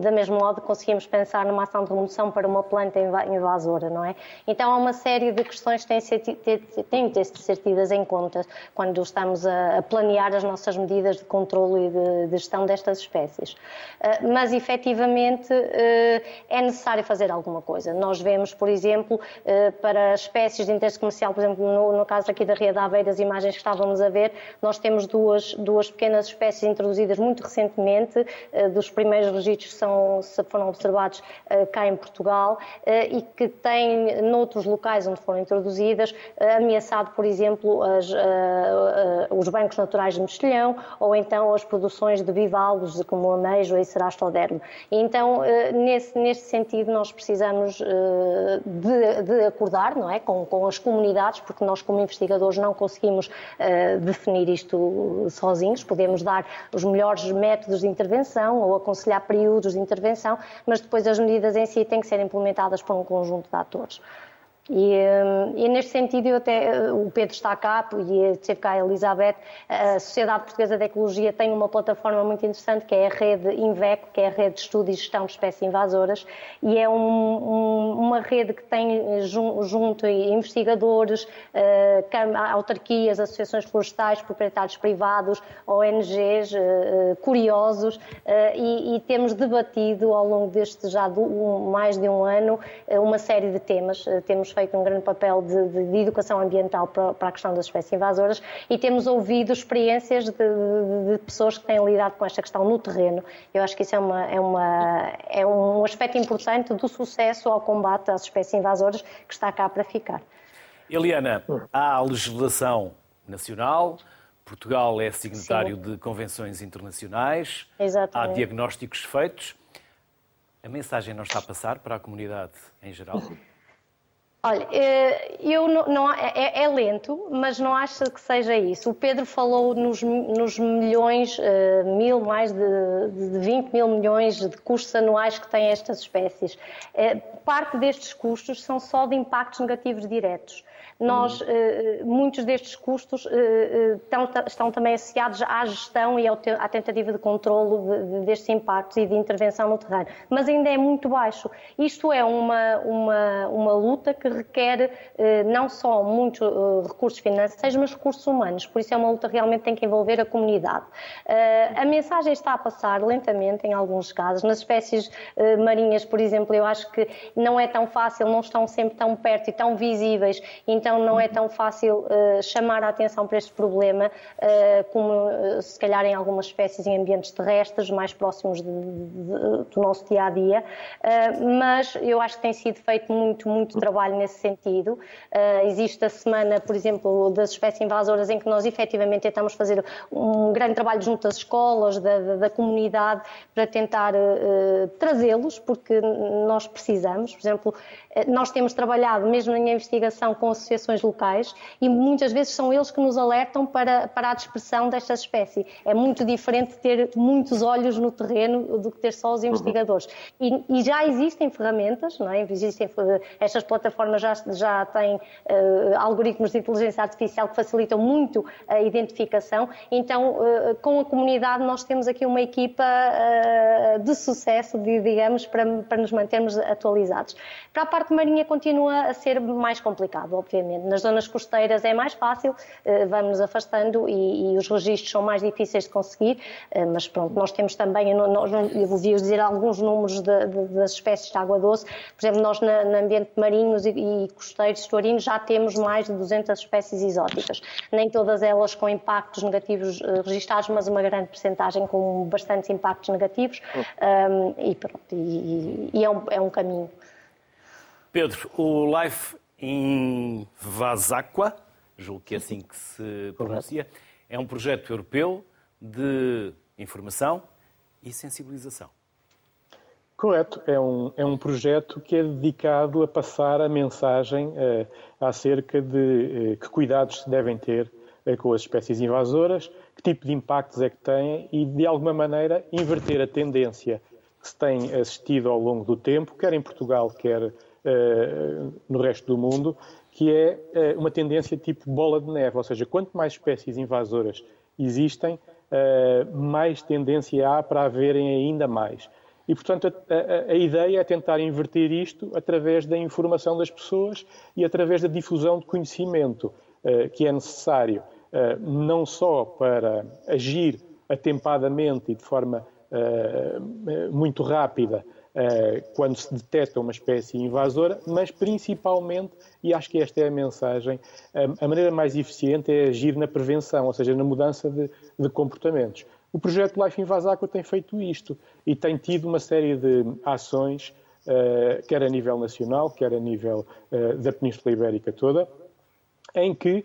da mesma modo conseguimos pensar numa ação de remoção para uma planta invasora, não é? Então há uma série de questões que têm, têm de ser tidas em conta quando estamos a, planear as nossas medidas de controle e de, de gestão destas espécies. Ah, mas, efetivamente, ah, é necessário fazer alguma coisa. Nós vemos, por exemplo, ah, para espécies de interesse comercial, por exemplo, exemplo, no, no caso aqui da Ria da Aveira, das imagens que estávamos a ver, nós temos duas, duas pequenas espécies introduzidas muito recentemente, uh, dos primeiros registros são, foram observados uh, cá em Portugal e que têm, noutros locais onde foram introduzidas, ameaçado, por exemplo, as, os bancos naturais de mexilhão ou então as produções de bivalves, como o amejo e cerastodermo. Então, nesse, nesse sentido, nós precisamos de, de acordar não é? Com, com, as comunidades, porque nós, como investigadores, não conseguimos uh, definir isto sozinhos. Podemos dar os melhores métodos de intervenção ou aconselhar períodos de intervenção, mas depois as medidas em si têm que ser implementadas por um conjunto de atores. E, hum, e, neste sentido, eu até, o Pedro está cá e esteve cá a Elizabeth. A Sociedade Portuguesa de Ecologia tem uma plataforma muito interessante que é a rede INVEC, que é a rede de estudo e gestão de espécies invasoras, e é um, um, uma rede que tem junto investigadores, uh, autarquias, associações florestais, proprietários privados, ONGs, eh, curiosos, e, e, temos debatido ao longo deste já do, um, mais de um ano uma série de temas. temos feito um grande papel de, de, de educação ambiental para, para, a questão das espécies invasoras e temos ouvido experiências de, de, pessoas que têm lidado com esta questão no terreno. Eu acho que isso é, uma, é, uma, é um aspecto importante do sucesso ao combate às espécies invasoras que está cá para ficar. Eliana, há legislação nacional, Portugal é signatário Sim. de convenções internacionais, Exatamente. há diagnósticos feitos. A mensagem não está a passar para a comunidade em geral? Olha, eh, eu não, não é, é, lento, mas não acho que seja isso. O Pedro falou nos, nos milhões, uh, mil, mais de, de 20 mil milhões de custos anuais que têm estas espécies. Uh, parte destes custos são só de impactos negativos diretos. Nós, uhum. eh, muitos destes custos eh, eh, estão, também associados à gestão e à tentativa de controlo destes impactos e de intervenção no terreno, mas ainda é muito baixo. Isto é uma, uma, uma luta que requer não só muitos recursos financeiros, mas recursos humanos, por isso é uma luta que realmente tem que envolver a comunidade. A mensagem está a passar lentamente em alguns casos. Nas espécies marinhas, por exemplo, eu acho que não é tão fácil, não estão sempre tão perto e tão visíveis, então então não é tão fácil uh, chamar a atenção para este problema uh, como uh, se calhar em algumas espécies em ambientes terrestres mais próximos de, de, do nosso dia a dia, mas eu acho que tem sido feito muito, muito trabalho nesse sentido. existe a semana, por exemplo, das espécies invasoras em que nós efetivamente tentamos fazer um grande trabalho junto às escolas, da, da, da comunidade, para tentar trazê-los, porque nós precisamos. Por exemplo, nós temos trabalhado mesmo na investigação com associações locais e muitas vezes são eles que nos alertam para, para a dispersão desta espécie. É muito diferente ter muitos olhos no terreno do que ter só os investigadores. E, e já existem ferramentas, não é? existem, estas plataformas já, já têm uh, algoritmos de inteligência artificial que facilitam muito a identificação. Então, uh, com a comunidade, nós temos aqui uma equipa uh, de sucesso, digamos, para, para nos mantermos atualizados. Para a parte marinha, continua a ser mais complicado, obviamente. Nas zonas costeiras é mais fácil, eh, vamos afastando e, e os registros são mais difíceis de conseguir, eh, mas pronto, nós temos também, eu, eu ouvi dizer alguns números de, de, das espécies de água doce, por exemplo, nós na, no ambiente marinhos e, e costeiros estuarinos já temos mais de 200 espécies exóticas, nem todas elas com impactos negativos eh, registados, mas uma grande percentagem com bastantes impactos negativos. Um, e pronto, e, e é, um, é um caminho. Pedro, o Life em Vazacqua, julgo que é assim que se pronuncia, é um projeto europeu de informação e sensibilização. Correto, é um, é um projeto que é dedicado a passar a mensagem eh, acerca de eh, que cuidados se devem ter eh, com as espécies invasoras, que tipo de impactos é que têm e, de alguma maneira, inverter a tendência que se tem assistido ao longo do tempo, quer em Portugal, quer no resto do mundo, que é eh, uma tendência tipo bola de neve, ou seja, quanto mais espécies invasoras existem, eh, mais tendência há para haverem ainda mais. E, portanto, a, a, a, ideia é tentar inverter isto através da informação das pessoas e através da difusão de conhecimento uh, que é necessário, uh, não só para agir atempadamente e de forma uh, muito rápida quando se detecta uma espécie invasora, mas principalmente, e acho que esta é a mensagem, a maneira mais eficiente é agir na prevenção, ou seja, na mudança de, de comportamentos. O projeto Life Invasacqua tem feito isto e tem tido uma série de ações, quer a nível nacional, quer a nível da Península Ibérica toda, em que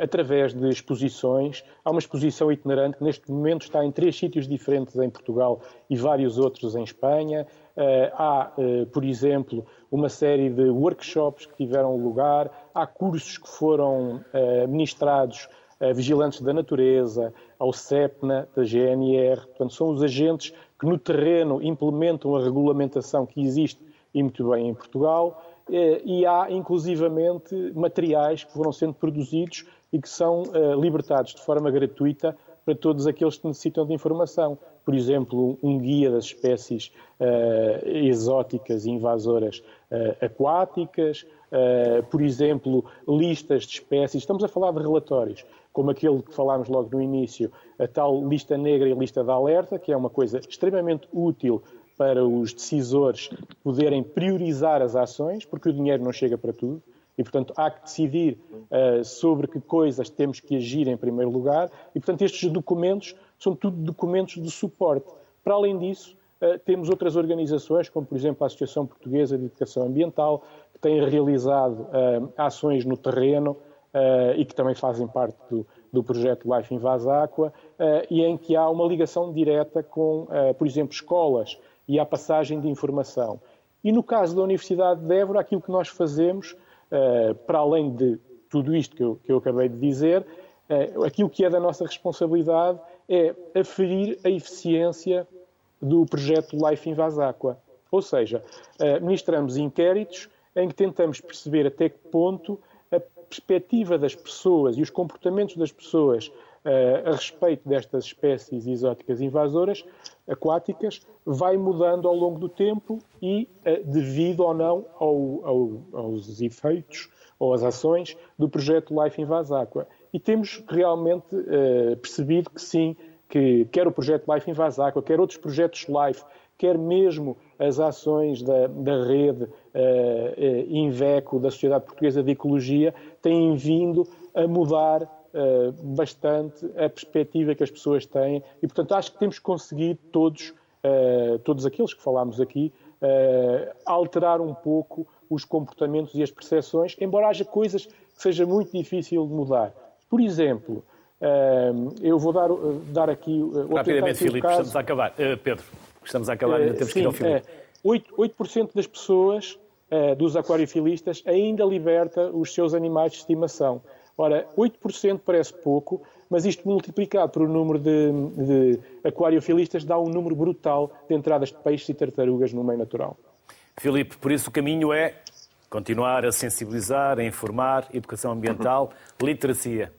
através de exposições. Há uma exposição itinerante que neste momento está em três sítios diferentes em Portugal e vários outros em Espanha. Uh, há, uh, por exemplo, uma série de workshops que tiveram lugar, há cursos que foram ministrados a vigilantes da natureza, ao CEPNA, da GNR. Portanto, são os agentes que no terreno implementam a regulamentação que existe e muito bem em Portugal. Eh, e há inclusivamente materiais que foram sendo produzidos e que são eh, libertados de forma gratuita para todos aqueles que necessitam de informação. Por exemplo, um guia das espécies uh, exóticas e invasoras uh, aquáticas, uh, por exemplo, listas de espécies. Estamos a falar de relatórios, como aquele que falámos logo no início, a tal lista negra e lista de alerta, que é uma coisa extremamente útil para os decisores poderem priorizar as ações, porque o dinheiro não chega para tudo. E, portanto, há que decidir uh, sobre que coisas temos que agir em primeiro lugar. E, portanto, estes documentos são tudo documentos de suporte. Para além disso, uh, temos outras organizações, como, por exemplo, a Associação Portuguesa de Educação Ambiental, que têm realizado uh, ações no terreno e que também fazem parte do, do projeto Life in Aqua, e em que há uma ligação direta com, por exemplo, escolas e à passagem de informação. E no caso da Universidade de Évora, aquilo que nós fazemos, para além de tudo isto que eu, que eu acabei de dizer, uh, aquilo que é da nossa responsabilidade é aferir a eficiência do projeto Life in Aqua. Ou seja, uh, ministramos inquéritos em que tentamos perceber até que ponto a perspectiva das pessoas e os comportamentos das pessoas a respeito destas espécies exóticas invasoras aquáticas vai mudando ao longo do tempo e uh, devido ou não ao, ao, aos efeitos ou às ações do projeto Life in Aqua. E temos realmente uh, percebido que sim, que quer o projeto Life in Aqua, quer outros projetos Life, quer mesmo as ações da, da rede uh, Inveco, da Sociedade Portuguesa de Ecologia, têm vindo a mudar uh, bastante a perspectiva que as pessoas têm e, portanto, acho que temos conseguido todos, uh, todos aqueles que falámos aqui, uh, alterar um pouco os comportamentos e as percepções, embora haja coisas que seja muito difícil de mudar. Por exemplo, eu vou dar, dar aqui... Rapidamente, Filipe, caso... estamos a acabar. Pedro, estamos a acabar, ainda temos sim, que ir ao Filipe. 8%, 8 das pessoas, dos aquariofilistas, ainda liberta os seus animais de estimação. Ora, 8% parece pouco, mas isto multiplicado por o número de, de aquariofilistas dá um número brutal de entradas de peixes e tartarugas no meio natural. Filipe, por isso o caminho é continuar a sensibilizar, a informar, educação ambiental, literacia.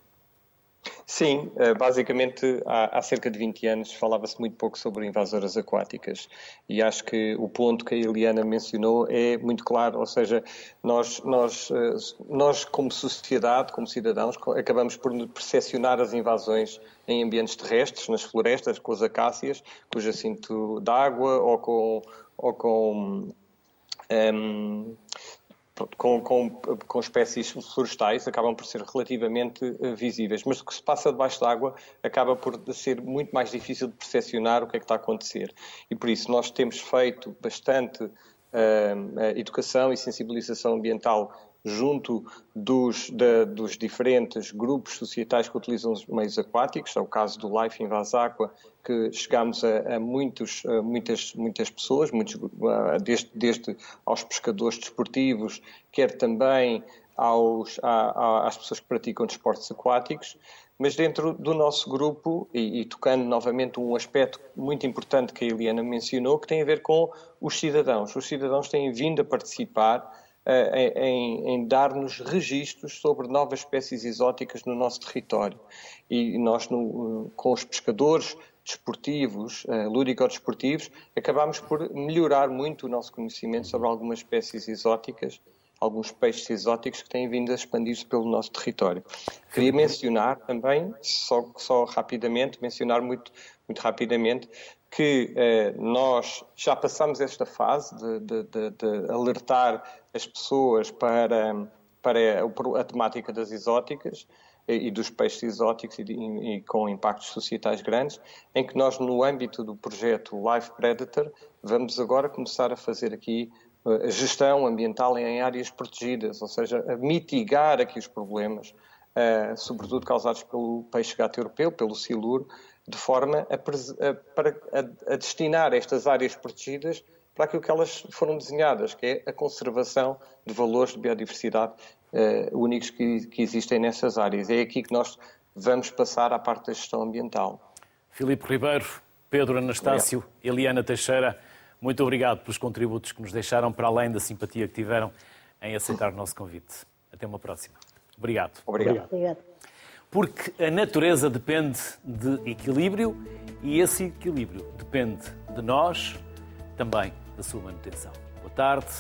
Sim, eh, basicamente há, cerca de 20 anos falava-se muito pouco sobre invasoras aquáticas. E acho que o ponto que a Eliana mencionou é muito claro, ou seja, nós, nós, eh, nós como sociedade, como cidadãos, acabamos por percepcionar as invasões em ambientes terrestres, nas florestas, com as acácias, com o jacinto d'água ou com, ou com um, ehm, com, com, com, espécies florestais acabam por ser relativamente eh, visíveis, mas o que se passa debaixo d'água acaba por ser muito mais difícil de percepcionar o que é que está a acontecer. E por isso nós temos feito bastante uh, educação e sensibilização ambiental junto dos, de, dos diferentes grupos societais que utilizam os meios aquáticos, é o caso do Life in Aqua, que chegamos a, a, muitos, a muitas, muitas pessoas, muitos, desde, desde aos pescadores desportivos, quer também aos, a, às pessoas que praticam desportos aquáticos, mas dentro do nosso grupo, e, e, tocando novamente um aspecto muito importante que a Eliana mencionou, que tem a ver com os cidadãos. Os cidadãos têm vindo a participar em, em dar-nos registros sobre novas espécies exóticas no nosso território. E nós, no, com os pescadores desportivos, uh, lúdico-desportivos, acabamos por melhorar muito o nosso conhecimento sobre algumas espécies exóticas, alguns peixes exóticos que têm vindo a expandir-se pelo nosso território. Queria mencionar também, só, só rapidamente, mencionar muito, muito rapidamente, que eh, nós já passamos esta fase de, de, de, de alertar as pessoas para, para a, temática das exóticas e dos peixes exóticos e, e, e, com impactos societais grandes, em que nós, no âmbito do projeto Life Predator, vamos agora começar a fazer aqui eh, a gestão ambiental em áreas protegidas, ou seja, a mitigar aqui os problemas, uh, sobretudo causados pelo peixe gato europeu, pelo siluro, de forma a, a, a destinar estas áreas protegidas para aquilo que elas foram desenhadas, que é a conservação de valores de biodiversidade uh, únicos que, que, existem nessas áreas. É aqui que nós vamos passar à parte da gestão ambiental. Filipe Ribeiro, Pedro Anastácio, obrigado. Eliana Teixeira, muito obrigado pelos contributos que nos deixaram, para além da simpatia que tiveram em aceitar o nosso convite. Até uma próxima. Obrigado. Obrigado. obrigado. Porque a natureza depende de equilíbrio e esse equilíbrio depende de nós, também da sua manutenção. Boa tarde,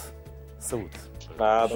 saúde. Nada.